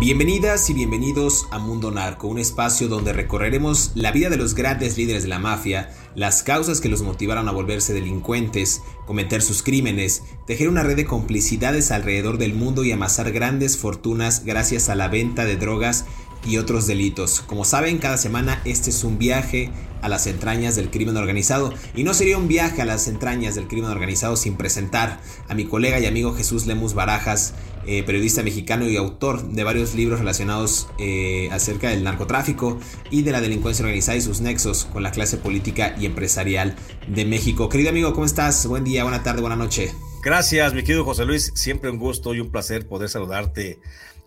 Bienvenidas y bienvenidos a Mundo Narco, un espacio donde recorreremos la vida de los grandes líderes de la mafia, las causas que los motivaron a volverse delincuentes, cometer sus crímenes, tejer una red de complicidades alrededor del mundo y amasar grandes fortunas gracias a la venta de drogas y otros delitos. Como saben, cada semana este es un viaje a las entrañas del crimen organizado. Y no sería un viaje a las entrañas del crimen organizado sin presentar a mi colega y amigo Jesús Lemus Barajas, eh, periodista mexicano y autor de varios libros relacionados eh, acerca del narcotráfico y de la delincuencia organizada y sus nexos con la clase política y empresarial de México. Querido amigo, ¿cómo estás? Buen día, buena tarde, buena noche. Gracias, mi querido José Luis. Siempre un gusto y un placer poder saludarte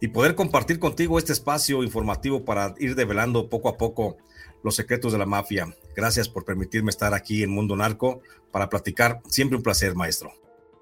y poder compartir contigo este espacio informativo para ir develando poco a poco los secretos de la mafia. Gracias por permitirme estar aquí en Mundo Narco para platicar. Siempre un placer, maestro.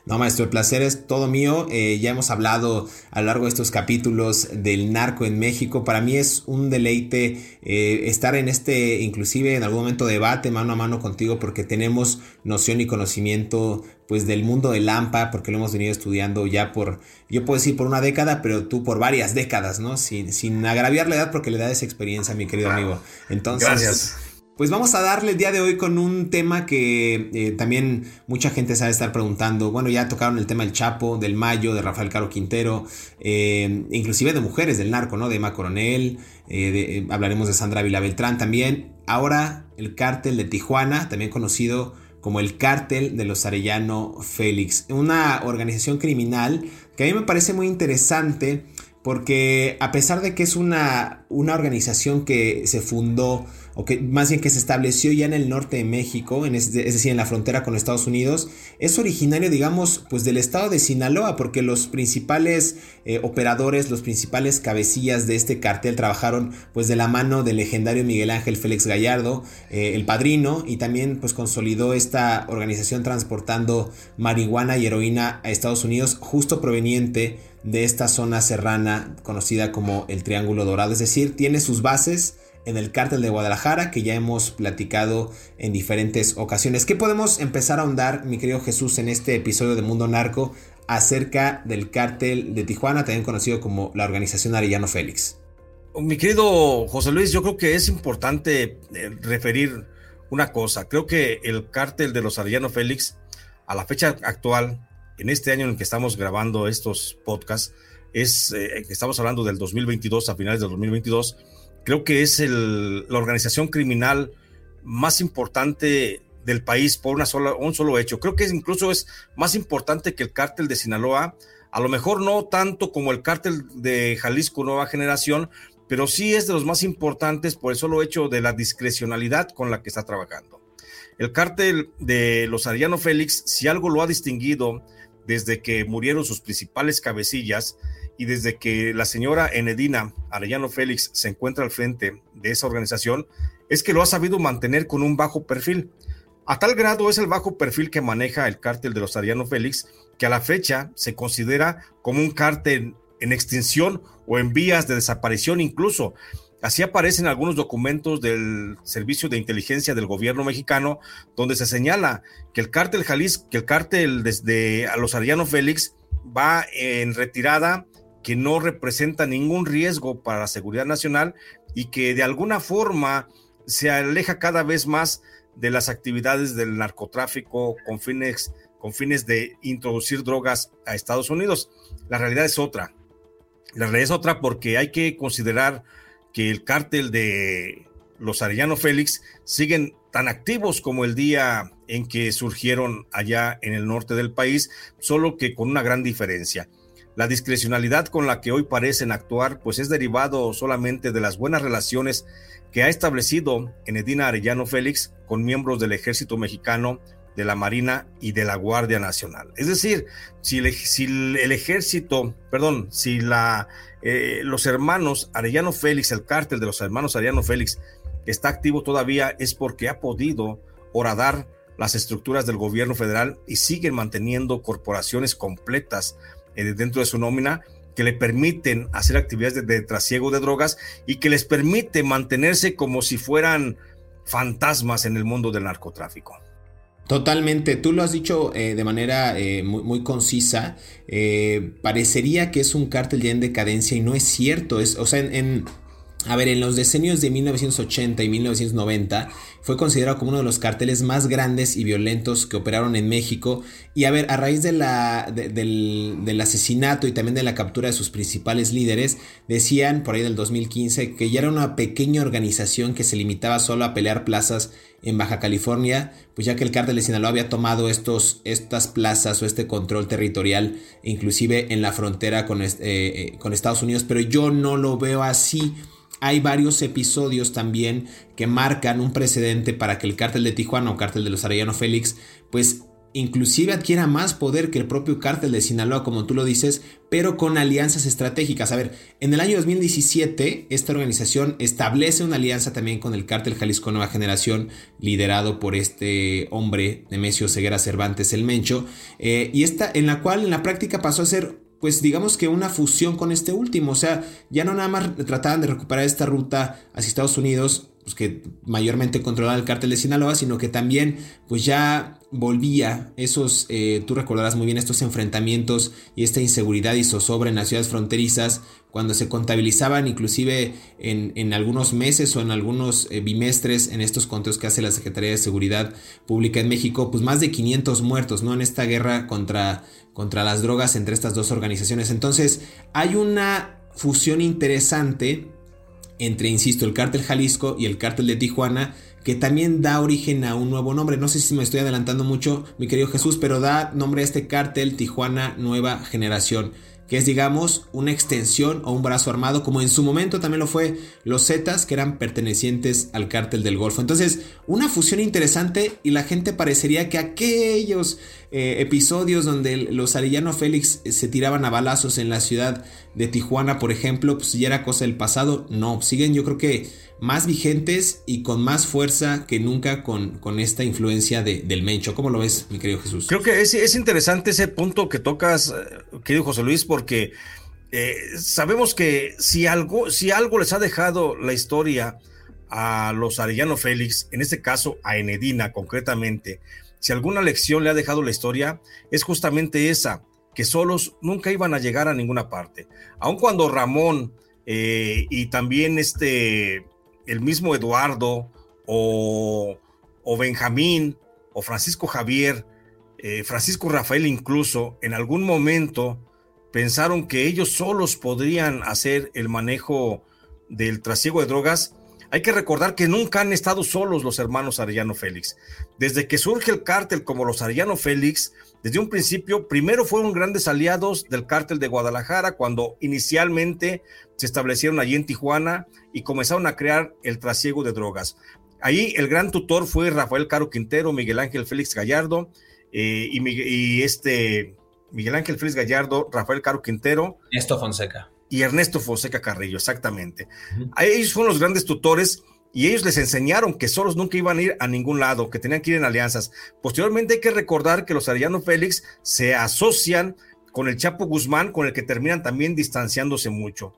No, maestro, el placer es todo mío. Eh, ya hemos hablado a lo largo de estos capítulos del narco en México. Para mí es un deleite eh, estar en este, inclusive en algún momento, debate mano a mano contigo porque tenemos noción y conocimiento pues del mundo del Lampa, porque lo hemos venido estudiando ya por, yo puedo decir por una década, pero tú por varias décadas, ¿no? Sin, sin agraviar la edad porque le da esa experiencia, mi querido amigo. Entonces, Gracias. Pues vamos a darle el día de hoy con un tema que eh, también mucha gente sabe estar preguntando. Bueno, ya tocaron el tema del Chapo, del Mayo, de Rafael Caro Quintero, eh, inclusive de mujeres del narco, ¿no? De Emma Coronel, eh, hablaremos de Sandra Vila Beltrán también. Ahora el cártel de Tijuana, también conocido como el cártel de los Arellano Félix, una organización criminal que a mí me parece muy interesante porque a pesar de que es una, una organización que se fundó o que más bien que se estableció ya en el norte de México, es, decir, en la frontera con Estados Unidos, es originario, digamos, pues del estado de Sinaloa, porque los principales eh, operadores, los principales cabecillas de este cartel trabajaron pues de la mano del legendario Miguel Ángel Félix Gallardo, eh, el padrino, y también pues consolidó esta organización transportando marihuana y heroína a Estados Unidos, justo proveniente de esta zona serrana conocida como el Triángulo Dorado, es decir, tiene sus bases en el cártel de Guadalajara que ya hemos platicado en diferentes ocasiones. ¿Qué podemos empezar a ahondar, mi querido Jesús, en este episodio de Mundo Narco acerca del cártel de Tijuana, también conocido como la organización Arellano Félix? Mi querido José Luis, yo creo que es importante eh, referir una cosa. Creo que el cártel de los Arellano Félix, a la fecha actual, en este año en el que estamos grabando estos podcasts, es, eh, estamos hablando del 2022, a finales del 2022, creo que es la organización criminal más importante del país por una sola, un solo hecho. Creo que incluso es más importante que el cártel de Sinaloa, a lo mejor no tanto como el cártel de Jalisco Nueva Generación, pero sí es de los más importantes por el solo hecho de la discrecionalidad con la que está trabajando. El cártel de los Ariano Félix, si algo lo ha distinguido desde que murieron sus principales cabecillas, y desde que la señora Enedina Arellano Félix se encuentra al frente de esa organización, es que lo ha sabido mantener con un bajo perfil. A tal grado es el bajo perfil que maneja el cártel de los Arellano Félix, que a la fecha se considera como un cártel en extinción o en vías de desaparición incluso. Así aparecen algunos documentos del Servicio de Inteligencia del Gobierno mexicano, donde se señala que el cártel Jalisco, que el cártel desde los Ariano Félix va en retirada, que no representa ningún riesgo para la seguridad nacional y que de alguna forma se aleja cada vez más de las actividades del narcotráfico con fines, con fines de introducir drogas a Estados Unidos. La realidad es otra. La realidad es otra porque hay que considerar que el cártel de los Arellano Félix siguen tan activos como el día en que surgieron allá en el norte del país, solo que con una gran diferencia. La discrecionalidad con la que hoy parecen actuar, pues es derivado solamente de las buenas relaciones que ha establecido Enedina Arellano Félix con miembros del ejército mexicano, de la Marina y de la Guardia Nacional. Es decir, si el, ejército, perdón, si la, eh, los hermanos Arellano Félix, el cártel de los hermanos Arellano Félix, está activo todavía es porque ha podido horadar las estructuras del gobierno federal y siguen manteniendo corporaciones completas eh, dentro de su nómina que le permiten hacer actividades de, trasiego de drogas y que les permite mantenerse como si fueran fantasmas en el mundo del narcotráfico. Totalmente, tú lo has dicho eh, de manera eh, muy, concisa, parecería que es un cártel ya en decadencia y no es cierto, es, o sea, en a ver, en los decenios de 1980 y 1990 fue considerado como uno de los carteles más grandes y violentos que operaron en México. Y a ver, a raíz del, del, asesinato y también de la captura de sus principales líderes, decían por ahí del 2015 que ya era una pequeña organización que se limitaba solo a pelear plazas en Baja California, pues ya que el cártel de Sinaloa había tomado estos, estas plazas o este control territorial, inclusive en la frontera con, eh, eh, con Estados Unidos, pero yo no lo veo así hay varios episodios también que marcan un precedente para que el cártel de Tijuana o cártel de los Arellano Félix, pues inclusive adquiera más poder que el propio cártel de Sinaloa, como tú lo dices, pero con alianzas estratégicas. A ver, en el año 2017, esta organización establece una alianza también con el cártel Jalisco Nueva Generación, liderado por este hombre, Nemesio Ceguera Cervantes el Mencho, eh, y esta, en la cual en la práctica pasó a ser pues digamos que una fusión con este último. O sea, ya no nada más trataban de recuperar esta ruta hacia Estados Unidos, pues que mayormente controlaba el cártel de Sinaloa, sino que también pues ya volvía esos, eh, tú recordarás muy bien estos enfrentamientos y esta inseguridad y zozobra en las ciudades fronterizas, cuando se contabilizaban inclusive en, en algunos meses o en algunos eh, bimestres en estos conteos que hace la Secretaría de Seguridad Pública en México, pues más de 500 muertos, ¿no? En esta guerra contra, contra las drogas entre estas dos organizaciones. Entonces, hay una fusión interesante entre, insisto, el cártel Jalisco y el cártel de Tijuana, que también da origen a un nuevo nombre. No sé si me estoy adelantando mucho, mi querido Jesús, pero da nombre a este cártel Tijuana Nueva Generación que es digamos una extensión o un brazo armado, como en su momento también lo fue los Zetas, que eran pertenecientes al cártel del Golfo. Entonces, una fusión interesante y la gente parecería que aquellos eh, episodios donde los Arellano Félix se tiraban a balazos en la ciudad de Tijuana, por ejemplo, pues ya era cosa del pasado. No, siguen yo creo que más vigentes y con más fuerza que nunca con, con esta influencia de, del Mencho. ¿Cómo lo ves, mi querido Jesús? Creo que es, es interesante ese punto que tocas, eh, querido José Luis, porque eh, sabemos que si algo, si algo les ha dejado la historia a los Arellano Félix, en este caso a Enedina concretamente, si alguna lección le ha dejado la historia, es justamente esa, que solos nunca iban a llegar a ninguna parte. Aun cuando Ramón eh, y también este el mismo Eduardo o, Benjamín o Francisco Javier, eh, Francisco Rafael incluso, en algún momento pensaron que ellos solos podrían hacer el manejo del trasiego de drogas, hay que recordar que nunca han estado solos los hermanos Arellano Félix. Desde que surge el cártel como los Arellano Félix, desde un principio, primero fueron grandes aliados del cártel de Guadalajara cuando inicialmente se establecieron allí en Tijuana y comenzaron a crear el trasiego de drogas. Ahí el gran tutor fue Rafael Caro Quintero, Miguel Ángel Félix Gallardo eh, y, y, este Miguel Ángel Félix Gallardo, Rafael Caro Quintero. Ernesto Fonseca. Y Ernesto Fonseca Carrillo, exactamente. -huh. Ellos fueron los grandes tutores y ellos les enseñaron que solos nunca iban a ir a ningún lado, que tenían que ir en alianzas. Posteriormente hay que recordar que los Arellano Félix se asocian con el Chapo Guzmán, con el que terminan también distanciándose mucho.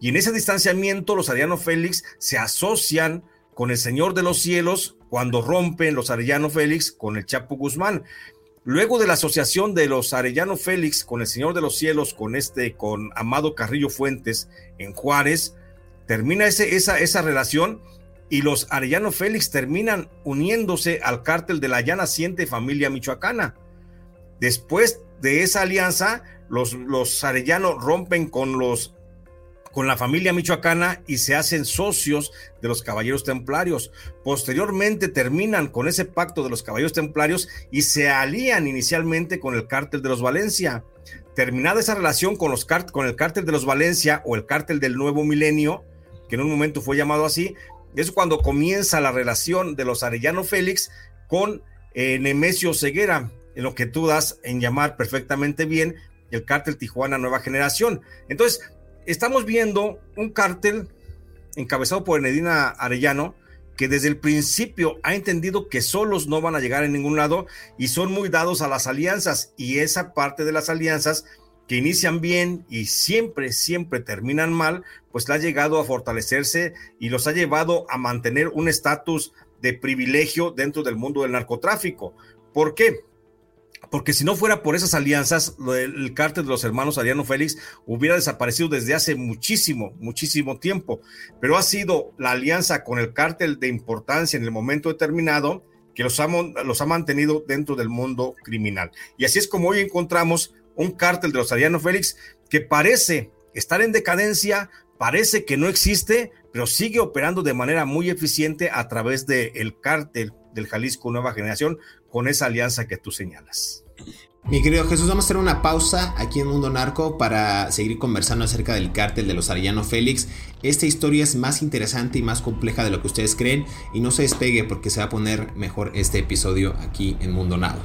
Y en ese distanciamiento los Arellano Félix se asocian con el Señor de los Cielos cuando rompen los Arellano Félix con el Chapo Guzmán. Luego de la asociación de los Arellano Félix con el Señor de los Cielos, con este, con Amado Carrillo Fuentes en Juárez, termina ese, esa, esa relación y los Arellano Félix terminan uniéndose al cártel de la ya naciente familia michoacana. Después de esa alianza, los, los Arellano rompen con los con la familia michoacana y se hacen socios de los caballeros templarios. Posteriormente terminan con ese pacto de los caballeros templarios y se alían inicialmente con el cártel de los Valencia. Terminada esa relación con, los con el cártel de los Valencia o el cártel del Nuevo Milenio, que en un momento fue llamado así, es cuando comienza la relación de los Arellano Félix con eh, Nemesio Ceguera, en lo que tú das en llamar perfectamente bien el cártel Tijuana Nueva Generación. Entonces, estamos viendo un cártel encabezado por Enedina Arellano, que desde el principio ha entendido que solos no van a llegar a ningún lado y son muy dados a las alianzas y esa parte de las alianzas que inician bien y siempre, siempre terminan mal, pues la ha llegado a fortalecerse y los ha llevado a mantener un estatus de privilegio dentro del mundo del narcotráfico. ¿Por qué? Porque si no fuera por esas alianzas, el cártel de los hermanos Ariano Félix hubiera desaparecido desde hace muchísimo, muchísimo tiempo. Pero ha sido la alianza con el cártel de importancia en el momento determinado que los ha, los mantenido dentro del mundo criminal. Y así es como hoy encontramos un cártel de los Ariano Félix que parece estar en decadencia, parece que no existe, pero sigue operando de manera muy eficiente a través del el cártel del Jalisco Nueva Generación con esa alianza que tú señalas. Mi querido Jesús, vamos a hacer una pausa aquí en Mundo Narco para seguir conversando acerca del cártel de los Arellano Félix. Esta historia es más interesante y más compleja de lo que ustedes creen y no se despegue porque se va a poner mejor este episodio aquí en Mundo Narco.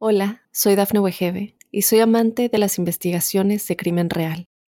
Hola, soy Dafne Wegebe y soy amante de las investigaciones de crimen real.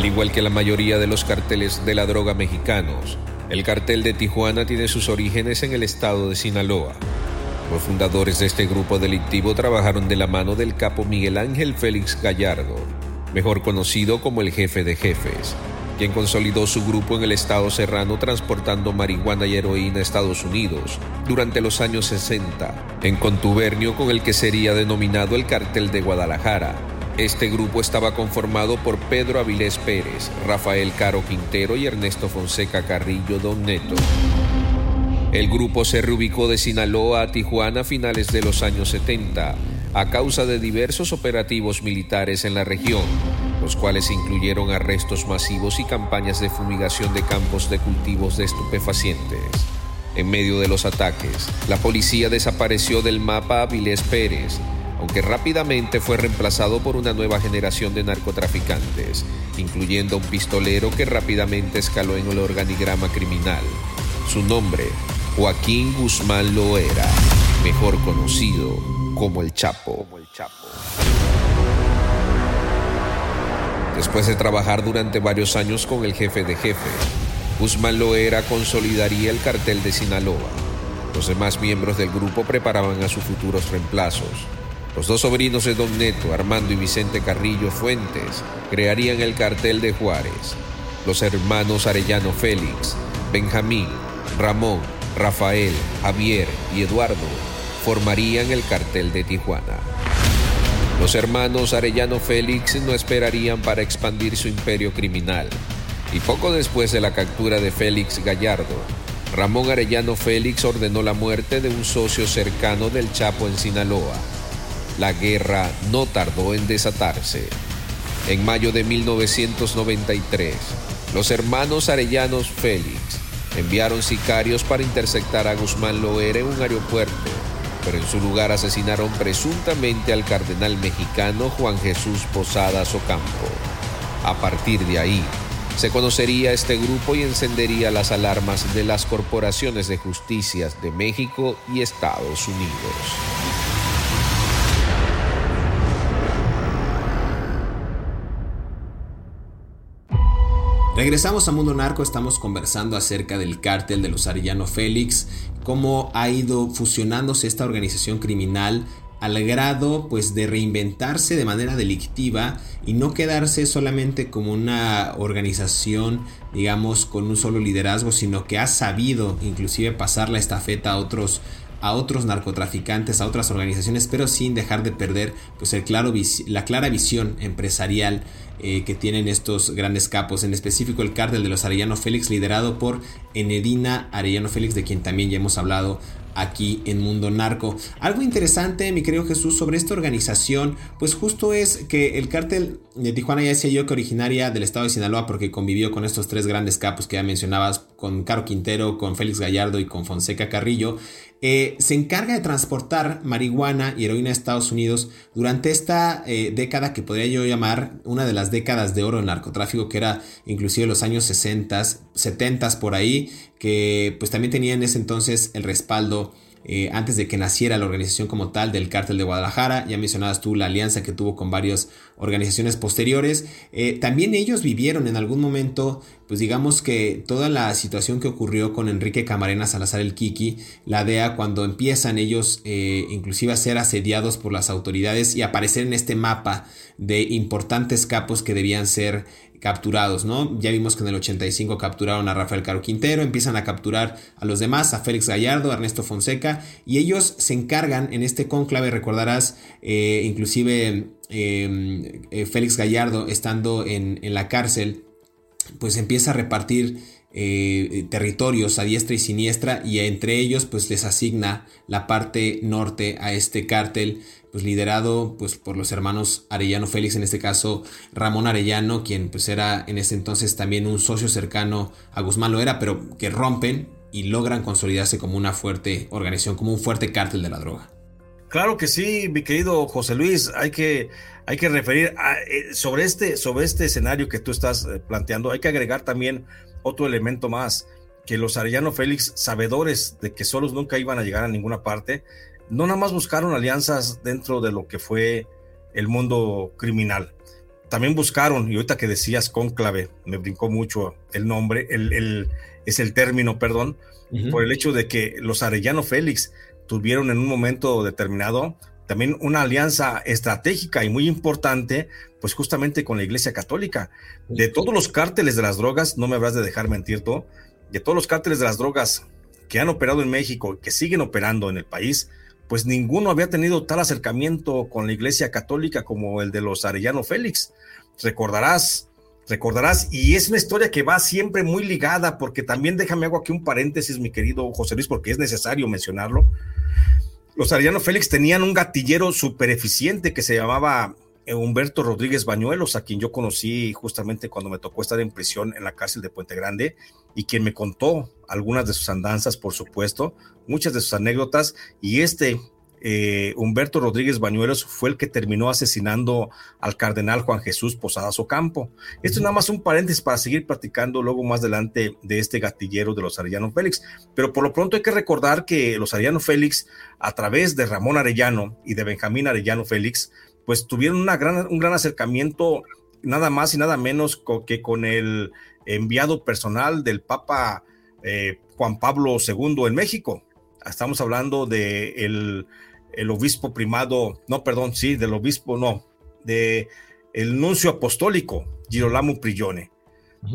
Al igual que la mayoría de los carteles de la droga mexicanos, el cartel de Tijuana tiene sus orígenes en el estado de Sinaloa. Los fundadores de este grupo delictivo trabajaron de la mano del capo Miguel Ángel Félix Gallardo, mejor conocido como el jefe de jefes, quien consolidó su grupo en el estado serrano transportando marihuana y heroína a Estados Unidos durante los años 60, en contubernio con el que sería denominado el Cartel de Guadalajara. Este grupo estaba conformado por Pedro Avilés Pérez, Rafael Caro Quintero y Ernesto Fonseca Carrillo Don Neto. El grupo se reubicó de Sinaloa a Tijuana a finales de los años 70 a causa de diversos operativos militares en la región, los cuales incluyeron arrestos masivos y campañas de fumigación de campos de cultivos de estupefacientes. En medio de los ataques, la policía desapareció del mapa a Vilés Pérez, aunque rápidamente fue reemplazado por una nueva generación de narcotraficantes, incluyendo un pistolero que rápidamente escaló en el organigrama criminal. Su nombre, Joaquín Guzmán Loera, mejor conocido como el Chapo. Después de trabajar durante varios años con el jefe de jefe, Guzmán Loera consolidaría el cartel de Sinaloa. Los demás miembros del grupo preparaban a sus futuros reemplazos. Los dos sobrinos de Don Neto, Armando y Vicente Carrillo Fuentes, crearían el cartel de Juárez. Los hermanos Arellano Félix, Benjamín, Ramón, Rafael, Javier y Eduardo formarían el cartel de Tijuana. Los hermanos Arellano Félix no esperarían para expandir su imperio criminal, y poco después de la captura de Félix Gallardo, Ramón Arellano Félix ordenó la muerte de un socio cercano del Chapo en Sinaloa. La guerra no tardó en desatarse. En mayo de 1993, los hermanos Arellanos Félix enviaron sicarios para interceptar a Guzmán Loera en un aeropuerto pero en su lugar asesinaron presuntamente al cardenal mexicano Juan Jesús Posadas Ocampo. A partir de ahí, se conocería este grupo y encendería las alarmas de las corporaciones de justicias de México y Estados Unidos. Regresamos a Mundo Narco, estamos conversando acerca del cártel de los Arellano Félix, cómo ha ido fusionándose esta organización criminal al grado pues de reinventarse de manera delictiva y no quedarse solamente como una organización digamos con un solo liderazgo sino que ha sabido inclusive pasar la estafeta a otros a otros narcotraficantes, a otras organizaciones, pero sin dejar de perder pues el claro, la clara visión empresarial eh, que tienen estos grandes capos, en específico el cártel de los Arellano Félix, liderado por Enedina Arellano Félix, de quien también ya hemos hablado aquí en Mundo Narco. Algo interesante, mi querido Jesús, sobre esta organización, pues justo es que el cártel de Tijuana ya decía yo que originaria del estado de Sinaloa porque convivió con estos tres grandes capos que ya mencionabas, con Caro Quintero, con Félix Gallardo y con Fonseca Carrillo. Eh, se encarga de transportar marihuana y heroína a Estados Unidos durante esta eh, década que podría yo llamar una de las décadas de oro del narcotráfico, que era inclusive los años 60, 70 por ahí, que pues también tenía en ese entonces el respaldo eh, antes de que naciera la organización como tal del cártel de Guadalajara. Ya mencionabas tú la alianza que tuvo con varias organizaciones posteriores. Eh, también ellos vivieron en algún momento, pues digamos que toda la situación que ocurrió con Enrique Camarena Salazar el Kiki, la DEA, cuando empiezan ellos eh, inclusive a ser asediados por las autoridades y aparecer en este mapa de importantes capos que debían ser capturados, ¿no? Ya vimos que en el 85 capturaron a Rafael Caro Quintero, empiezan a capturar a los demás, a Félix Gallardo, a Ernesto Fonseca, y ellos se encargan en este conclave, recordarás, eh, inclusive em, eh, Félix Gallardo estando en, en, la cárcel, pues empieza a repartir eh, territorios a diestra y siniestra y entre ellos pues les asigna la parte norte a este cártel pues liderado pues por los hermanos Arellano Félix, en este caso Ramón Arellano, quien pues era en ese entonces también un socio cercano a Guzmán lo era, pero que rompen y logran consolidarse como una fuerte organización, como un fuerte cártel de la droga. Claro que sí, mi querido José Luis, hay que, hay que referir eh, sobre, este, sobre este escenario que tú estás eh, planteando, hay que agregar también otro elemento más, que los Arellano Félix, sabedores de que solos nunca iban a llegar a ninguna parte, no nada más buscaron alianzas dentro de lo que fue el mundo criminal. También buscaron, y ahorita que decías cónclave, me brincó mucho el nombre, el, es el término, perdón, por el hecho de que los Arellano Félix tuvieron en un momento determinado también una alianza estratégica y muy importante, pues justamente con la Iglesia Católica. De todos los cárteles de las drogas, no me habrás de dejar mentir tú, de todos los cárteles de las drogas que han operado en México, que siguen operando en el país, pues ninguno había tenido tal acercamiento con la Iglesia Católica como el de los Arellano Félix. Recordarás, recordarás, y es una historia que va siempre muy ligada, porque también déjame hago aquí un paréntesis, mi querido José Luis, porque es necesario mencionarlo. Los Arellano Félix tenían un gatillero súper eficiente que se llamaba Humberto Rodríguez Bañuelos, a quien yo conocí justamente cuando me tocó estar en prisión en la cárcel de Puente Grande y quien me contó algunas de sus andanzas, por supuesto, muchas de sus anécdotas y este eh, Humberto Rodríguez Bañuelos fue el que terminó asesinando al cardenal Juan Jesús Posadas Ocampo. Esto es nada más un paréntesis para seguir platicando luego más adelante de este gatillero de los Arellano Félix. Pero por lo pronto hay que recordar que los Arellano Félix, a través de Ramón Arellano y de Benjamín Arellano Félix, pues tuvieron una gran, un gran acercamiento, nada más y nada menos que con el enviado personal del Papa eh, Juan Pablo II en México. Estamos hablando de el, obispo primado, no, perdón, sí, del obispo, no, de el nuncio apostólico, Girolamo Prigione.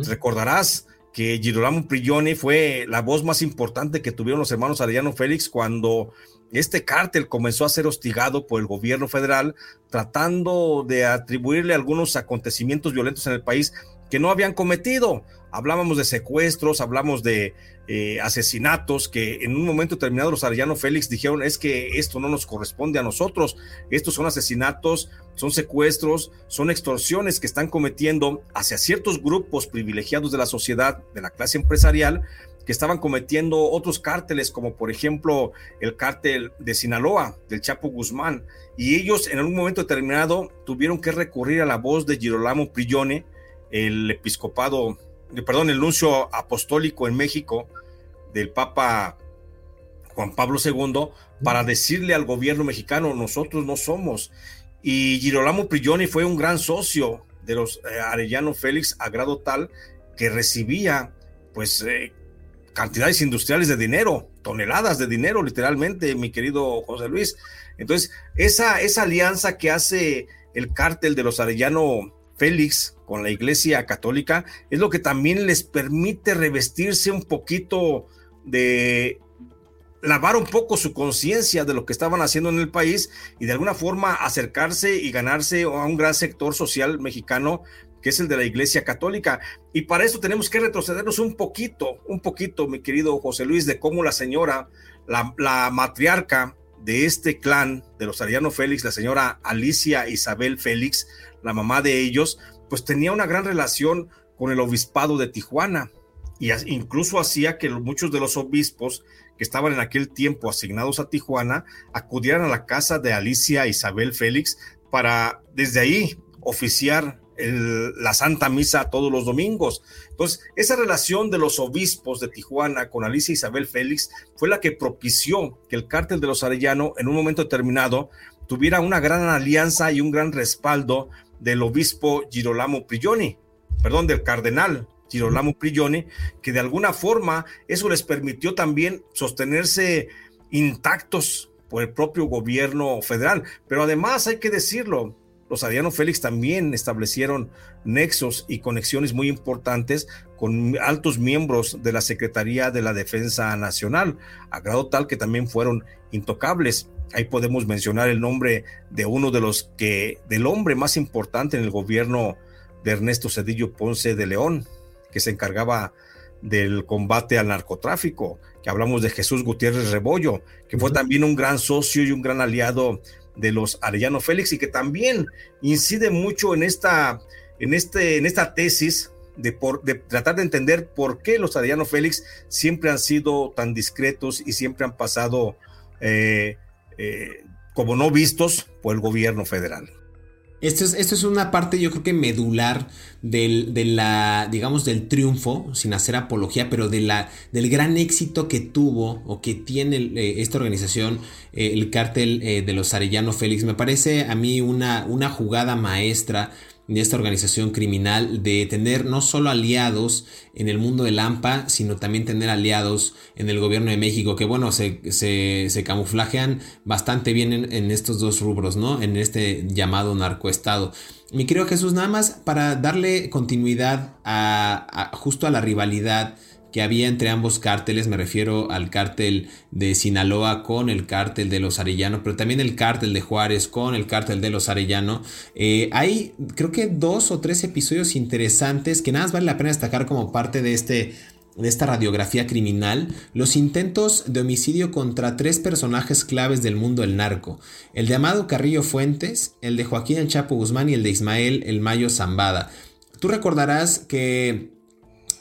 Recordarás que Girolamo Prigione fue la voz más importante que tuvieron los hermanos Arellano Félix cuando este cártel comenzó a ser hostigado por el gobierno federal, tratando de atribuirle algunos acontecimientos violentos en el país que no habían cometido. Hablábamos de secuestros, hablamos de eh, asesinatos que en un momento determinado los Arellano Félix dijeron es que esto no nos corresponde a nosotros, estos son asesinatos, son secuestros, son extorsiones que están cometiendo hacia ciertos grupos privilegiados de la sociedad, de la clase empresarial, que estaban cometiendo otros cárteles, como por ejemplo el cártel de Sinaloa, del Chapo Guzmán, y ellos en algún momento determinado tuvieron que recurrir a la voz de Girolamo Prigione, el episcopado, perdón, el nuncio apostólico en México del Papa Juan Pablo II, para decirle al gobierno mexicano, nosotros no somos. Y Girolamo Prigioni fue un gran socio de los eh, Arellano Félix a grado tal que recibía pues eh, cantidades industriales de dinero, toneladas de dinero literalmente, mi querido José Luis. Entonces, esa, esa alianza que hace el cártel de los Arellano Félix con la Iglesia Católica es lo que también les permite revestirse un poquito de lavar un poco su conciencia de lo que estaban haciendo en el país y de alguna forma acercarse y ganarse a un gran sector social mexicano que es el de la Iglesia Católica. Y para eso tenemos que retrocedernos un poquito, un poquito, mi querido José Luis, de cómo la señora, la, la matriarca de este clan de los Ariano Félix, la señora Alicia Isabel Félix, la mamá de ellos, pues tenía una gran relación con el obispado de Tijuana y incluso hacía que muchos de los obispos que estaban en aquel tiempo asignados a Tijuana acudieran a la casa de Alicia Isabel Félix para desde ahí oficiar la Santa Misa todos los domingos. Entonces, esa relación de los obispos de Tijuana con Alicia Isabel Félix fue la que propició que el cártel de los Arellano en un momento determinado tuviera una gran alianza y un gran respaldo del obispo Girolamo Prigioni, perdón, del cardenal Girolamo Prigioni, que de alguna forma eso les permitió también sostenerse intactos por el propio gobierno federal. Pero además hay que decirlo, los Adriano Félix también establecieron nexos y conexiones muy importantes con altos miembros de la Secretaría de la Defensa Nacional, a grado tal que también fueron intocables. Ahí podemos mencionar el nombre de uno de los que, del hombre más importante en el gobierno de Ernesto Cedillo Ponce de León, que se encargaba del combate al narcotráfico, que hablamos de Jesús Gutiérrez Rebollo, que fue también un gran socio y un gran aliado de los Arellano Félix y que también incide mucho en esta, en este, en esta tesis de, por, de tratar de entender por qué los Arellano Félix siempre han sido tan discretos y siempre han pasado eh, eh, como no vistos por el gobierno federal. Esto es, esto es, una parte, yo creo que medular del, de la, digamos, del triunfo, sin hacer apología, pero de la, del gran éxito que tuvo o que tiene eh, esta organización, eh, el cártel eh, de los Arellano Félix. Me parece a mí una, una jugada maestra de esta organización criminal de tener no solo aliados en el mundo del AMPA, sino también tener aliados en el gobierno de México, que bueno, se, se, camuflajean bastante bien en, estos dos rubros, ¿no? En este llamado narcoestado. Mi querido Jesús, nada más para darle continuidad a justo a la rivalidad que había entre ambos cárteles, me refiero al cártel de Sinaloa con el cártel de los Arellano, pero también el cártel de Juárez con el cártel de los Arellano. Eh, hay creo que dos o tres episodios interesantes que nada más vale la pena destacar como parte de este de esta radiografía criminal, los intentos de homicidio contra tres personajes claves del mundo del narco, el de Amado Carrillo Fuentes, el de Joaquín El Chapo Guzmán y el de Ismael El Mayo Zambada. Tú recordarás que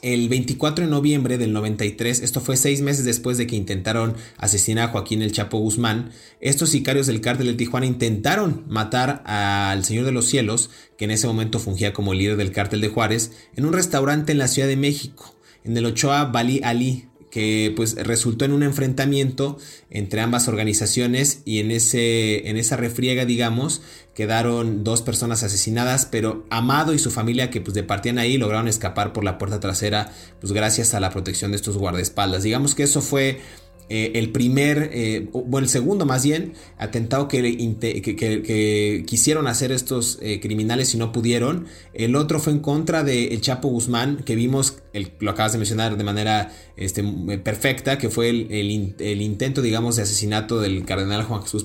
el 24 de noviembre del 93, esto fue seis meses después de que intentaron asesinar a Joaquín el Chapo Guzmán, estos sicarios del cártel de Tijuana intentaron matar al Señor de los Cielos, que en ese momento fungía como líder del cártel de Juárez, en un restaurante en la Ciudad de México, en el Ochoa Bali Ali, que pues resultó en un enfrentamiento entre ambas organizaciones y en, ese, en esa refriega, digamos, quedaron dos personas asesinadas, pero Amado y su familia que pues departían ahí lograron escapar por la puerta trasera, pues gracias a la protección de estos guardaespaldas. Digamos que eso fue eh, el primer, eh, bueno, el segundo más bien, atentado que, quisieron hacer estos eh, criminales y no pudieron. El otro fue en contra de el Chapo Guzmán, que vimos, el, lo acabas de mencionar de manera este, perfecta, que fue el, intento, digamos, de asesinato del cardenal Juan Jesús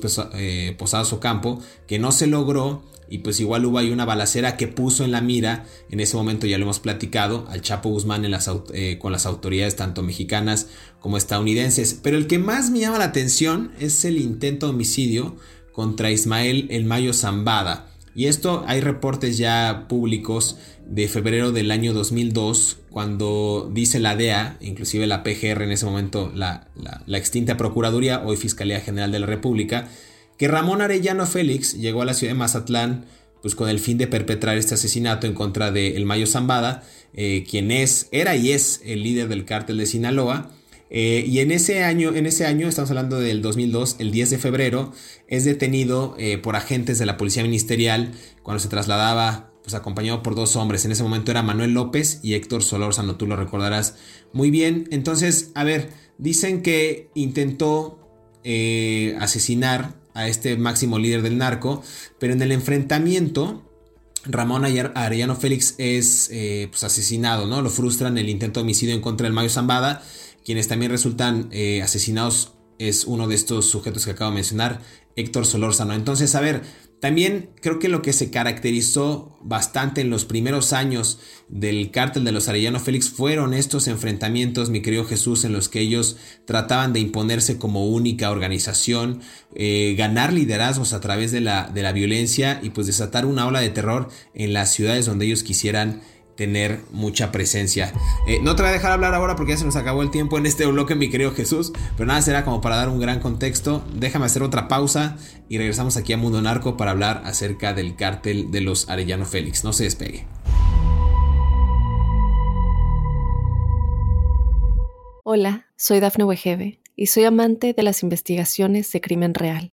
Posadas Ocampo, que no se logró y pues igual hubo ahí una balacera que puso en la mira, en ese momento ya lo hemos platicado, al Chapo Guzmán en las, eh, con las autoridades tanto mexicanas como estadounidenses. Pero el que más me llama la atención es el intento de homicidio contra Ismael El Mayo Zambada. Y esto hay reportes ya públicos de febrero del año 2002, cuando dice la DEA, inclusive la PGR en ese momento, la, extinta Procuraduría, hoy Fiscalía General de la República, que Ramón Arellano Félix llegó a la ciudad de Mazatlán pues con el fin de perpetrar este asesinato en contra de El Mayo Zambada, eh, quien es, era y es el líder del cártel de Sinaloa, eh, y en ese año, en ese año, estamos hablando del 2002, el 10 de febrero, es detenido eh, por agentes de la Policía Ministerial cuando se trasladaba, pues acompañado por dos hombres. En ese momento era Manuel López y Héctor Solórzano, tú lo recordarás muy bien. Entonces, a ver, dicen que intentó asesinar a este máximo líder del narco, pero en el enfrentamiento Ramón Arellano Félix es pues asesinado, ¿no? Lo frustran el intento de homicidio en contra del Mayo Zambada quienes también resultan eh, asesinados es uno de estos sujetos que acabo de mencionar, Héctor Solórzano. Entonces, a ver, también creo que lo que se caracterizó bastante en los primeros años del cártel de los Arellano Félix fueron estos enfrentamientos, mi querido Jesús, en los que ellos trataban de imponerse como única organización, eh, ganar liderazgos a través de la, de la violencia y pues desatar una ola de terror en las ciudades donde ellos quisieran tener mucha presencia. Eh, no te voy a dejar hablar ahora porque ya se nos acabó el tiempo en este bloque, mi querido Jesús, pero nada, será como para dar un gran contexto. Déjame hacer otra pausa y regresamos aquí a Mundo Narco para hablar acerca del cártel de los Arellano Félix. No se despegue. Hola, soy Dafne Wegebe y soy amante de las investigaciones de crimen real.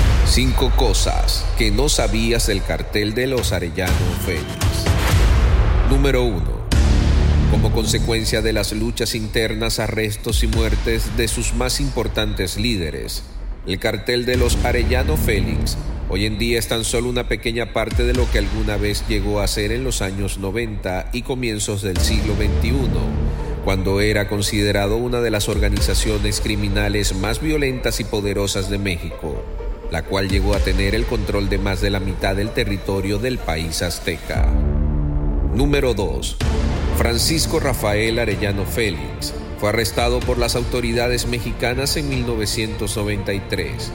Cinco cosas que no sabías del cartel de los Arellano Félix. Número 1. Como consecuencia de las luchas internas, arrestos y muertes de sus más importantes líderes, el cartel de los Arellano Félix hoy en día es tan solo una pequeña parte de lo que alguna vez llegó a ser en los años 90 y comienzos del siglo XXI, cuando era considerado una de las organizaciones criminales más violentas y poderosas de México la cual llegó a tener el control de más de la mitad del territorio del país azteca. Número 2. Francisco Rafael Arellano Félix fue arrestado por las autoridades mexicanas en 1993,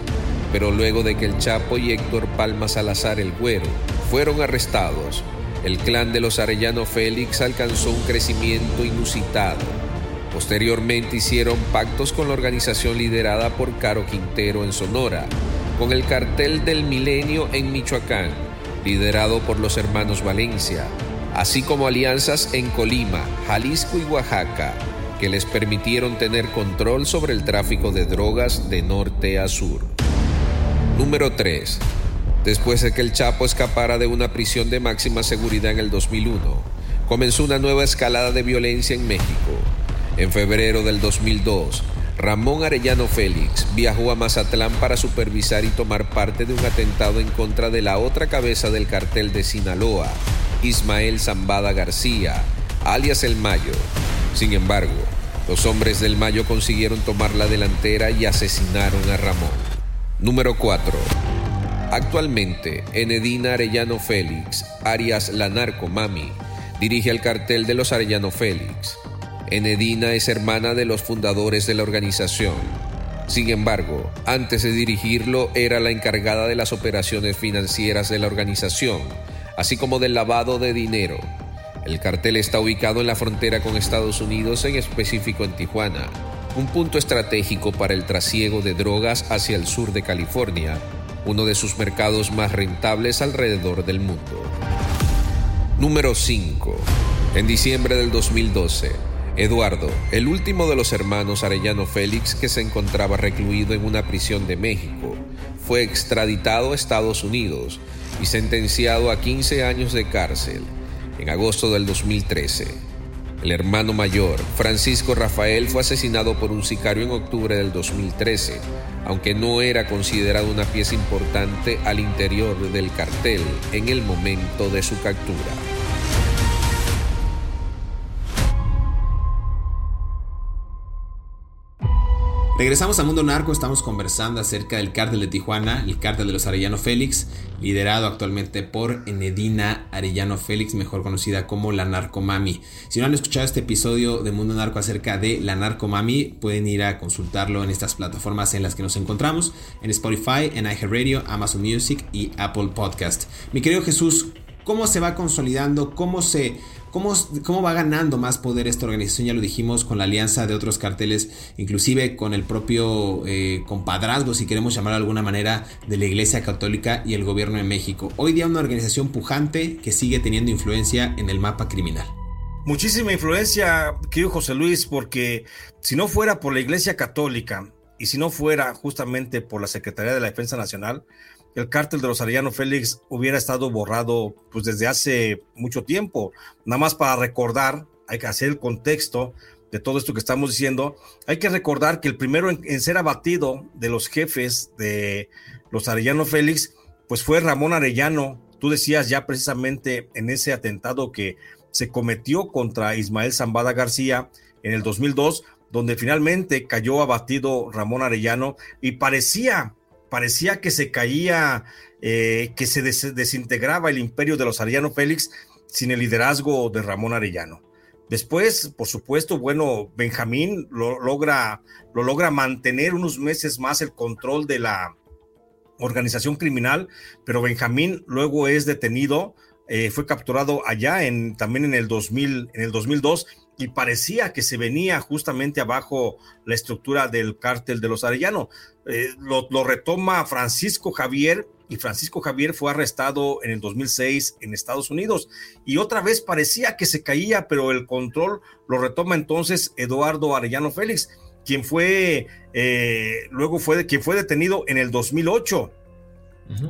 pero luego de que el Chapo y Héctor Palma Salazar el Güero fueron arrestados, el clan de los Arellano Félix alcanzó un crecimiento inusitado. Posteriormente hicieron pactos con la organización liderada por Caro Quintero en Sonora, con el cartel del milenio en Michoacán, liderado por los hermanos Valencia, así como alianzas en Colima, Jalisco y Oaxaca, que les permitieron tener control sobre el tráfico de drogas de norte a sur. Número 3. Después de que el Chapo escapara de una prisión de máxima seguridad en el 2001, comenzó una nueva escalada de violencia en México. En febrero del 2002, Ramón Arellano Félix viajó a Mazatlán para supervisar y tomar parte de un atentado en contra de la otra cabeza del cartel de Sinaloa, Ismael Zambada García, alias El Mayo. Sin embargo, los hombres del Mayo consiguieron tomar la delantera y asesinaron a Ramón. Número 4. Actualmente, Enedina Arellano Félix, Arias La Mami, dirige el cartel de los Arellano Félix. Enedina es hermana de los fundadores de la organización. Sin embargo, antes de dirigirlo era la encargada de las operaciones financieras de la organización, así como del lavado de dinero. El cartel está ubicado en la frontera con Estados Unidos, en específico en Tijuana, un punto estratégico para el trasiego de drogas hacia el sur de California, uno de sus mercados más rentables alrededor del mundo. Número 5. En diciembre del 2012, Eduardo, el último de los hermanos Arellano Félix que se encontraba recluido en una prisión de México, fue extraditado a Estados Unidos y sentenciado a 15 años de cárcel en agosto del 2013. El hermano mayor, Francisco Rafael, fue asesinado por un sicario en octubre del 2013, aunque no era considerado una pieza importante al interior del cartel en el momento de su captura. Regresamos a Mundo Narco, estamos conversando acerca del cártel de Tijuana, el cártel de los Arellano Félix, liderado actualmente por Enedina Arellano Félix, mejor conocida como la Narcomami. Si no han escuchado este episodio de Mundo Narco acerca de la Narcomami, pueden ir a consultarlo en estas plataformas en las que nos encontramos, en Spotify, en iHeartRadio, Amazon Music y Apple Podcast. Mi querido Jesús, ¿cómo se va consolidando? ¿Cómo se ¿Cómo, va ganando más poder esta organización? Ya lo dijimos con la alianza de otros carteles, inclusive con el propio eh, compadrazgo, si queremos llamarlo de alguna manera, de la Iglesia Católica y el gobierno de México. Hoy día una organización pujante que sigue teniendo influencia en el mapa criminal. Muchísima influencia, querido José Luis, porque si no fuera por la Iglesia Católica y si no fuera justamente por la Secretaría de la Defensa Nacional, el cártel de los Arellano Félix hubiera estado borrado pues desde hace mucho tiempo. Nada más para recordar, hay que hacer el contexto de todo esto que estamos diciendo. Hay que recordar que el primero en, ser abatido de los jefes de los Arellano Félix, pues fue Ramón Arellano. Tú decías ya precisamente en ese atentado que se cometió contra Ismael Zambada García en el 2002, donde finalmente cayó abatido Ramón Arellano y parecía parecía que se caía, eh, que se desintegraba el imperio de los Arellano Félix sin el liderazgo de Ramón Arellano. Después, por supuesto, bueno, Benjamín lo logra, lo logra mantener unos meses más el control de la organización criminal, pero Benjamín luego es detenido, eh, fue capturado allá en, también en el, 2000, en el 2002 y parecía que se venía justamente abajo la estructura del cártel de los Arellano. Eh, lo, retoma Francisco Javier y Francisco Javier fue arrestado en el 2006 en Estados Unidos. Y otra vez parecía que se caía, pero el control lo retoma entonces Eduardo Arellano Félix, quien fue eh, luego fue quien fue detenido en el 2008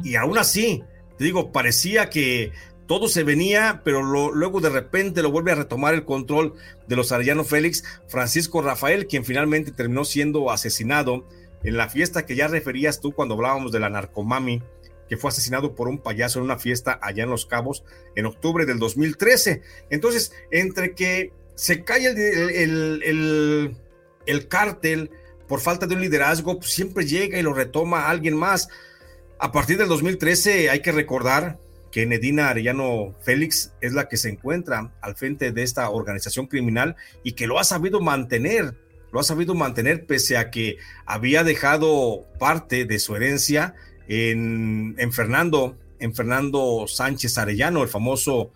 y aún así te digo parecía que todo se venía, pero luego de repente lo vuelve a retomar el control de los Arellano Félix, Francisco Rafael, quien finalmente terminó siendo asesinado en la fiesta que ya referías tú cuando hablábamos de la narcomami, que fue asesinado por un payaso en una fiesta allá en Los Cabos en octubre del 2013. Entonces, entre que se cae el, el, el, cártel por falta de un liderazgo, pues siempre llega y lo retoma alguien más. A partir del 2013 hay que recordar que Nedina Arellano Félix es la que se encuentra al frente de esta organización criminal y que lo ha sabido mantener, lo ha sabido mantener pese a que había dejado parte de su herencia en, Fernando, en Fernando Sánchez Arellano, el famoso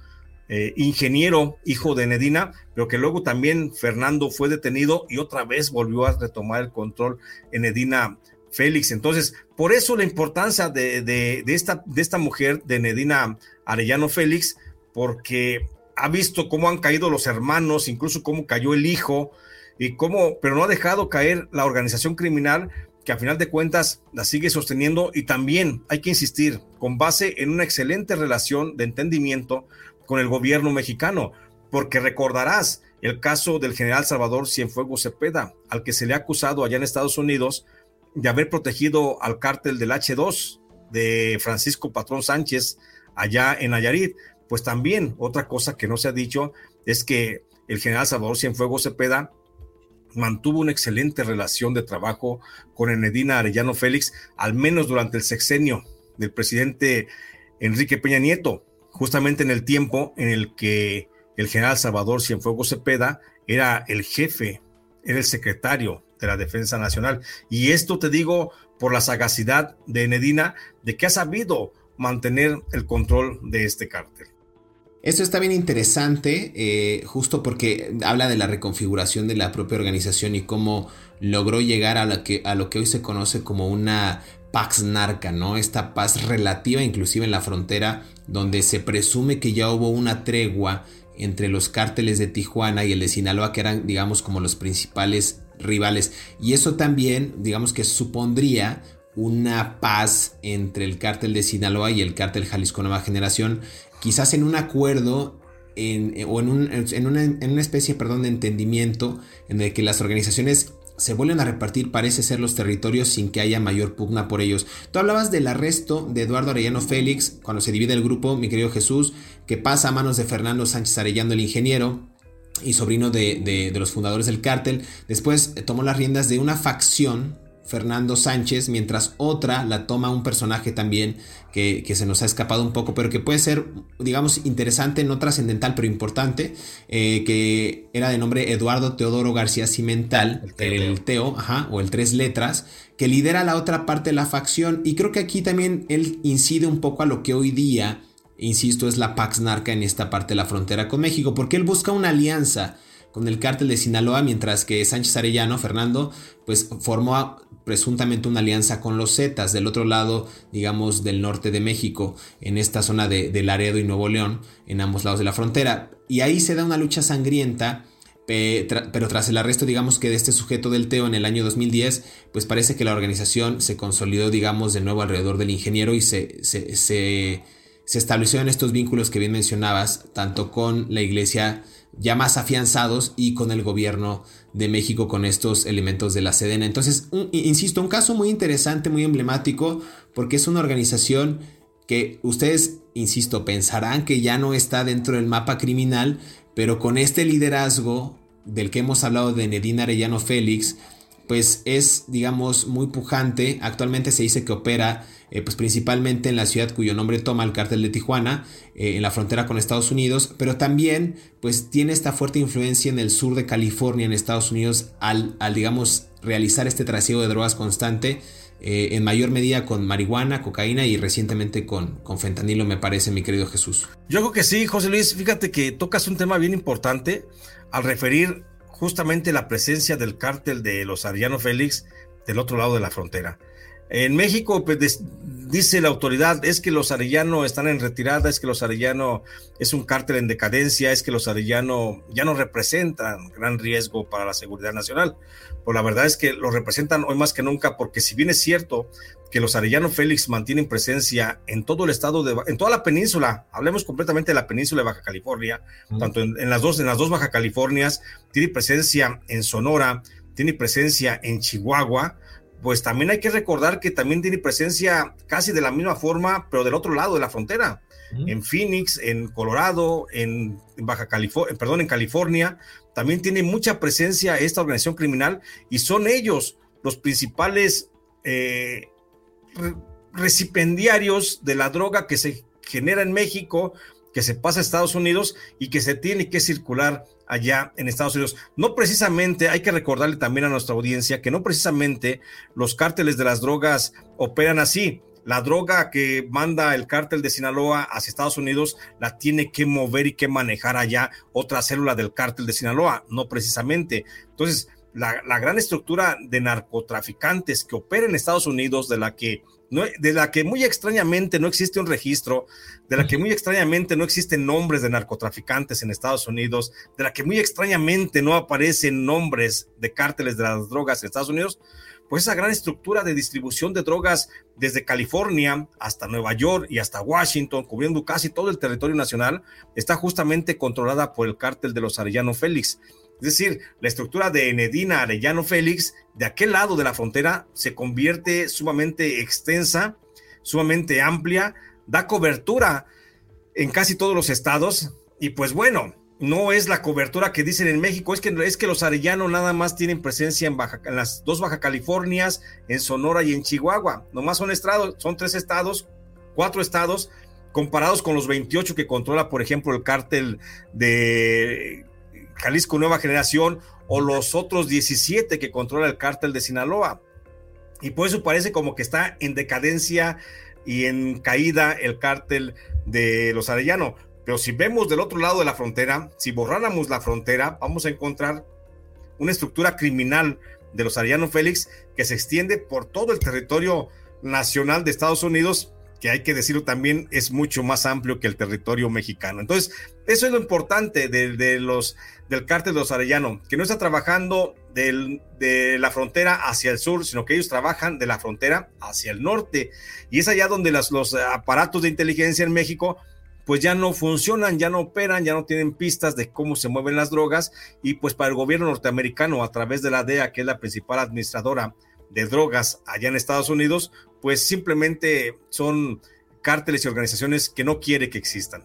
eh, ingeniero, hijo de Nedina, pero que luego también Fernando fue detenido y otra vez volvió a retomar el control en Nedina Félix. Entonces, por eso la importancia de, esta, de esta mujer, de Nedina Arellano Félix, porque ha visto cómo han caído los hermanos, incluso cómo cayó el hijo, y cómo, pero no ha dejado caer la organización criminal que a final de cuentas la sigue sosteniendo y también hay que insistir con base en una excelente relación de entendimiento con el gobierno mexicano, porque recordarás el caso del general Salvador Cienfuegos Cepeda, al que se le ha acusado allá en Estados Unidos de haber protegido al cártel del H2 de Francisco Patrón Sánchez allá en Nayarit. Pues también otra cosa que no se ha dicho es que el general Salvador Cienfuegos Cepeda mantuvo una excelente relación de trabajo con Enedina Arellano Félix, al menos durante el sexenio del presidente Enrique Peña Nieto, justamente en el tiempo en el que el general Salvador Cienfuegos Cepeda era el jefe, era el secretario de la Defensa Nacional. Y esto te digo por la sagacidad de Nedina, de que ha sabido mantener el control de este cártel. Esto está bien interesante, eh, justo porque habla de la reconfiguración de la propia organización y cómo logró llegar a que, a lo que hoy se conoce como una Pax Narca, ¿no? Esta paz relativa, inclusive en la frontera, donde se presume que ya hubo una tregua entre los cárteles de Tijuana y el de Sinaloa, que eran, digamos, como los principales rivales. Y eso también, digamos que supondría una paz entre el cártel de Sinaloa y el cártel Jalisco Nueva Generación, quizás en un acuerdo en, o en, una, en, una, especie perdón, de entendimiento en el que las organizaciones se vuelven a repartir, parece ser, los territorios sin que haya mayor pugna por ellos. Tú hablabas del arresto de Eduardo Arellano Félix, cuando se divide el grupo, mi querido Jesús, que pasa a manos de Fernando Sánchez Arellano, el ingeniero, y sobrino de, los fundadores del cártel. Después eh, tomó las riendas de una facción, Fernando Sánchez, mientras otra la toma un personaje también que, se nos ha escapado un poco, pero que puede ser, digamos, interesante, no trascendental, pero importante, eh, que era de nombre Eduardo Teodoro García Cimental, el Teo, o el Tres Letras, que lidera la otra parte de la facción, y creo que aquí también él incide un poco a lo que hoy día insisto, es la Pax Narca en esta parte de la frontera con México, porque él busca una alianza con el cártel de Sinaloa, mientras que Sánchez Arellano, Fernando, pues formó presuntamente una alianza con los Zetas del otro lado, digamos, del norte de México, en esta zona de, Laredo y Nuevo León, en ambos lados de la frontera. Y ahí se da una lucha sangrienta pero tras el arresto, digamos que de este sujeto del Teo en el año 2010, pues parece que la organización se consolidó, digamos, de nuevo alrededor del ingeniero y se, se, se se establecieron estos vínculos que bien mencionabas, tanto con la iglesia ya más afianzados y con el gobierno de México con estos elementos de la Sedena. Entonces, insisto, un caso muy interesante, muy emblemático, porque es una organización que ustedes, insisto, pensarán que ya no está dentro del mapa criminal, pero con este liderazgo del que hemos hablado de Nedina Arellano Félix, pues es, digamos, muy pujante. Actualmente se dice que opera eh, pues principalmente en la ciudad cuyo nombre toma el cártel de Tijuana, eh, en la frontera con Estados Unidos, pero también pues tiene esta fuerte influencia en el sur de California, en Estados Unidos, al, al digamos realizar este trasiego de drogas constante. Eh, en mayor medida con marihuana, cocaína y recientemente con, con fentanilo, me parece, mi querido Jesús. Yo creo que sí, José Luis. Fíjate que tocas un tema bien importante al referir justamente la presencia del cártel de los Ariano Félix del otro lado de la frontera. En México, pues, dice la autoridad, es que los Arellano están en retirada, es que los Arellano es un cártel en decadencia, es que los Arellano ya no representan gran riesgo para la seguridad nacional. Pues la verdad es que lo representan hoy más que nunca, porque si bien es cierto que los Arellano Félix mantienen presencia en todo el estado de, en toda la península, hablemos completamente de la península de Baja California, tanto en, las dos, en las dos Baja Californias, tiene presencia en Sonora, tiene presencia en Chihuahua, pues también hay que recordar que también tiene presencia casi de la misma forma, pero del otro lado de la frontera. En Phoenix, en Colorado, en Baja California, perdón, en California, también tiene mucha presencia esta organización criminal y son ellos los principales eh, recipendiarios de la droga que se genera en México, que se pasa a Estados Unidos y que se tiene que circular allá en Estados Unidos. No precisamente, hay que recordarle también a nuestra audiencia que no precisamente los cárteles de las drogas operan así. La droga que manda el cártel de Sinaloa hacia Estados Unidos la tiene que mover y que manejar allá otra célula del cártel de Sinaloa, no precisamente. Entonces, la, la gran estructura de narcotraficantes que opera en Estados Unidos, de la que de la que muy extrañamente no existe un registro, de la que muy extrañamente no existen nombres de narcotraficantes en Estados Unidos, de la que muy extrañamente no aparecen nombres de cárteles de las drogas en Estados Unidos, pues esa gran estructura de distribución de drogas desde California hasta Nueva York y hasta Washington, cubriendo casi todo el territorio nacional, está justamente controlada por el cártel de los Arellano Félix. Es decir, la estructura de Enedina Arellano Félix, de aquel lado de la frontera, se convierte sumamente extensa, sumamente amplia, da cobertura en casi todos los estados. Y pues bueno, no es la cobertura que dicen en México, es que, es que los Arellano nada más tienen presencia en, en las dos Baja Californias, en Sonora y en Chihuahua. Nomás son estados, son tres estados, cuatro estados, comparados con los 28 que controla, por ejemplo, el cártel de Jalisco Nueva Generación o los otros 17 que controla el cártel de Sinaloa. Y por eso parece como que está en decadencia y en caída el cártel de los Arellano. Pero si vemos del otro lado de la frontera, si borráramos la frontera, vamos a encontrar una estructura criminal de los Arellano Félix que se extiende por todo el territorio nacional de Estados Unidos que hay que decirlo también es mucho más amplio que el territorio mexicano. Entonces, eso es lo importante de, los, del cártel de los Arellano, que no está trabajando de la frontera hacia el sur, sino que ellos trabajan de la frontera hacia el norte. Y es allá donde los aparatos de inteligencia en México pues ya no funcionan, ya no operan, ya no tienen pistas de cómo se mueven las drogas y pues para el gobierno norteamericano a través de la DEA, que es la principal administradora de drogas allá en Estados Unidos, pues simplemente son cárteles y organizaciones que no quiere que existan.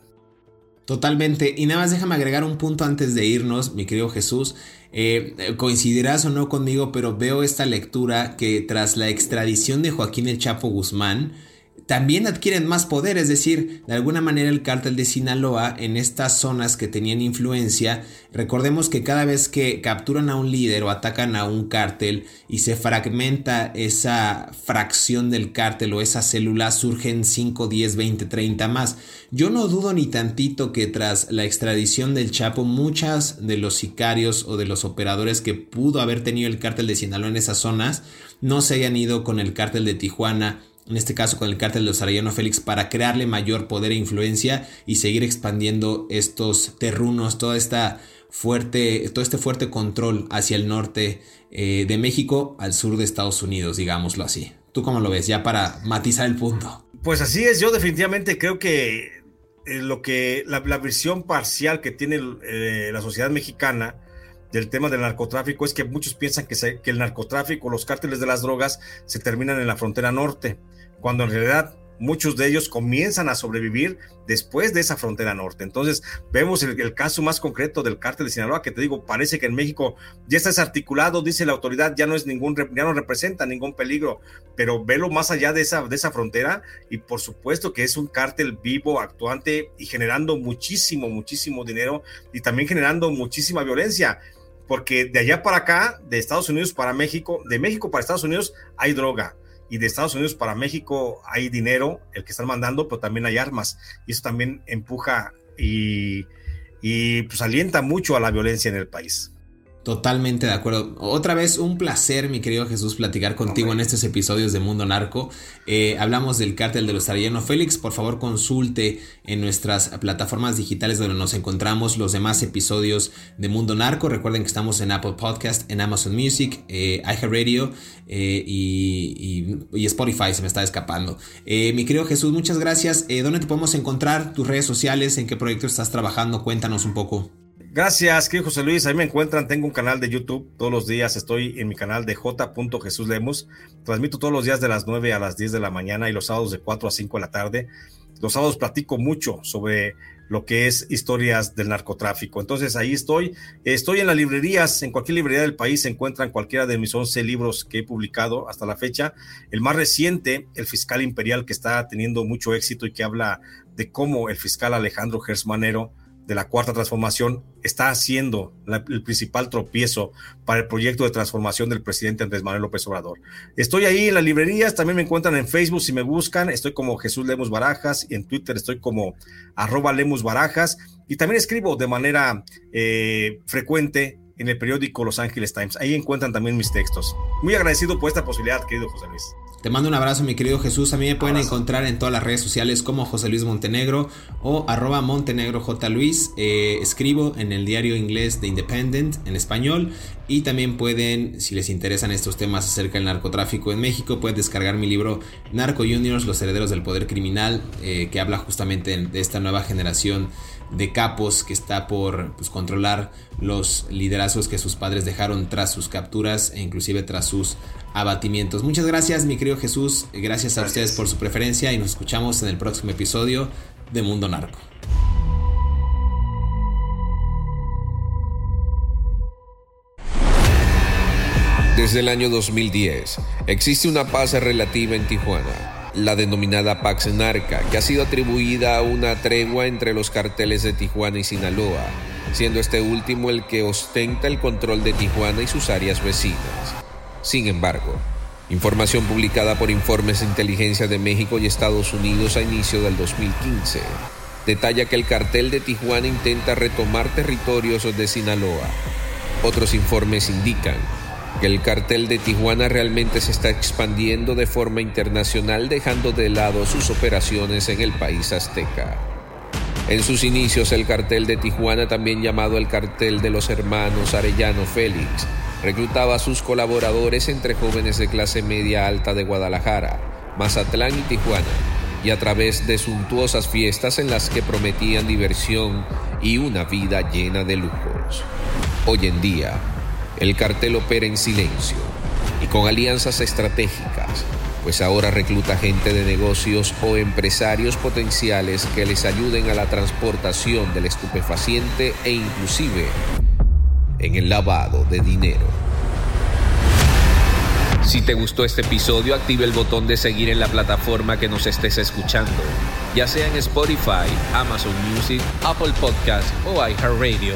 Totalmente. Y nada más déjame agregar un punto antes de irnos, mi querido Jesús. Eh, coincidirás o no conmigo, pero veo esta lectura que tras la extradición de Joaquín el Chapo Guzmán, también adquieren más poder, es decir, de alguna manera el cártel de Sinaloa en estas zonas que tenían influencia, recordemos que cada vez que capturan a un líder o atacan a un cártel y se fragmenta esa fracción del cártel o esa célula, surgen 5, 10, 20, 30 más. Yo no dudo ni tantito que tras la extradición del Chapo, muchas de los sicarios o de los operadores que pudo haber tenido el cártel de Sinaloa en esas zonas no se hayan ido con el cártel de Tijuana en este caso con el cártel de los Arellano Félix, para crearle mayor poder e influencia y seguir expandiendo estos terrunos, toda esta fuerte, todo este fuerte control hacia el norte eh, de México al sur de Estados Unidos, digámoslo así. ¿Tú cómo lo ves? Ya para matizar el punto. Pues así es, yo definitivamente creo que eh, lo que la, visión parcial que tiene eh, la sociedad mexicana del tema del narcotráfico es que muchos piensan que el narcotráfico, los cárteles de las drogas se terminan en la frontera norte cuando en realidad muchos de ellos comienzan a sobrevivir después de esa frontera norte. Entonces, vemos el, caso más concreto del cártel de Sinaloa, que te digo, parece que en México ya está desarticulado, dice la autoridad, ya no es ningún, ya no representa ningún peligro, pero velo más allá de esa, de esa frontera y por supuesto que es un cártel vivo, actuante y generando muchísimo, muchísimo dinero y también generando muchísima violencia. Porque de allá para acá, de Estados Unidos para México, de México para Estados Unidos, hay droga y de Estados Unidos para México hay dinero, el que están mandando, pero también hay armas. Y eso también empuja y, y pues alienta mucho a la violencia en el país. Totalmente de acuerdo. Otra vez un placer, mi querido Jesús, platicar contigo en estos episodios de Mundo Narco. Eh, hablamos del cártel de los Arellano Félix. Por favor, consulte en nuestras plataformas digitales donde nos encontramos los demás episodios de Mundo Narco. Recuerden que estamos en Apple Podcast, en Amazon Music, eh, iHeartRadio eh, y, y, Spotify. Se me está escapando. Eh, mi querido Jesús, muchas gracias. ¿Dónde te podemos encontrar? ¿Tus redes sociales? ¿En qué proyecto estás trabajando? Cuéntanos un poco. Gracias, querido José Luis. Ahí me encuentran. Tengo un canal de YouTube. Todos los días estoy en mi canal de J. Jesús Lemos. Transmito todos los días de las 9 a las 10 de la mañana y los sábados de 4 a 5 de la tarde. Los sábados platico mucho sobre lo que es historias del narcotráfico. Entonces ahí estoy. Estoy en las librerías, en cualquier librería del país se encuentran cualquiera de mis 11 libros que he publicado hasta la fecha. El más reciente, El Fiscal Imperial, que está teniendo mucho éxito y que habla de cómo el fiscal Alejandro Gersmanero de la cuarta transformación está haciendo el principal tropiezo para el proyecto de transformación del presidente Andrés Manuel López Obrador. Estoy ahí en las librerías, también me encuentran en Facebook si me buscan, estoy como Jesús Lemus Barajas y en Twitter estoy como arroba Lemus Barajas y también escribo de manera eh, frecuente en el periódico Los Angeles Times. Ahí encuentran también mis textos. Muy agradecido por esta posibilidad, querido José Luis. Te mando un abrazo, mi querido Jesús. A mí me pueden encontrar en todas las redes sociales como José Luis Montenegro o arroba Montenegro J. Luis. Eh, escribo en el diario inglés de Independent en español. Y también pueden, si les interesan estos temas acerca del narcotráfico en México, pueden descargar mi libro Narco Juniors, los herederos del poder criminal, eh, que habla justamente de esta nueva generación de capos que está por pues, controlar los liderazgos que sus padres dejaron tras sus capturas e inclusive tras sus abatimientos. Muchas gracias mi querido Jesús, gracias a ustedes por su preferencia y nos escuchamos en el próximo episodio de Mundo Narco. Desde el año 2010 existe una paz relativa en Tijuana la denominada Pax Narca, que ha sido atribuida a una tregua entre los carteles de Tijuana y Sinaloa, siendo este último el que ostenta el control de Tijuana y sus áreas vecinas. Sin embargo, información publicada por Informes de Inteligencia de México y Estados Unidos a inicio del 2015 detalla que el cartel de Tijuana intenta retomar territorios de Sinaloa. Otros informes indican que el cartel de Tijuana realmente se está expandiendo de forma internacional dejando de lado sus operaciones en el país azteca. En sus inicios el cartel de Tijuana, también llamado el cartel de los hermanos Arellano Félix, reclutaba a sus colaboradores entre jóvenes de clase media alta de Guadalajara, Mazatlán y Tijuana, y a través de suntuosas fiestas en las que prometían diversión y una vida llena de lujos. Hoy en día, el cartel opera en silencio y con alianzas estratégicas, pues ahora recluta gente de negocios o empresarios potenciales que les ayuden a la transportación del estupefaciente e inclusive en el lavado de dinero. Si te gustó este episodio, active el botón de seguir en la plataforma que nos estés escuchando, ya sea en Spotify, Amazon Music, Apple Podcast o iHeartRadio.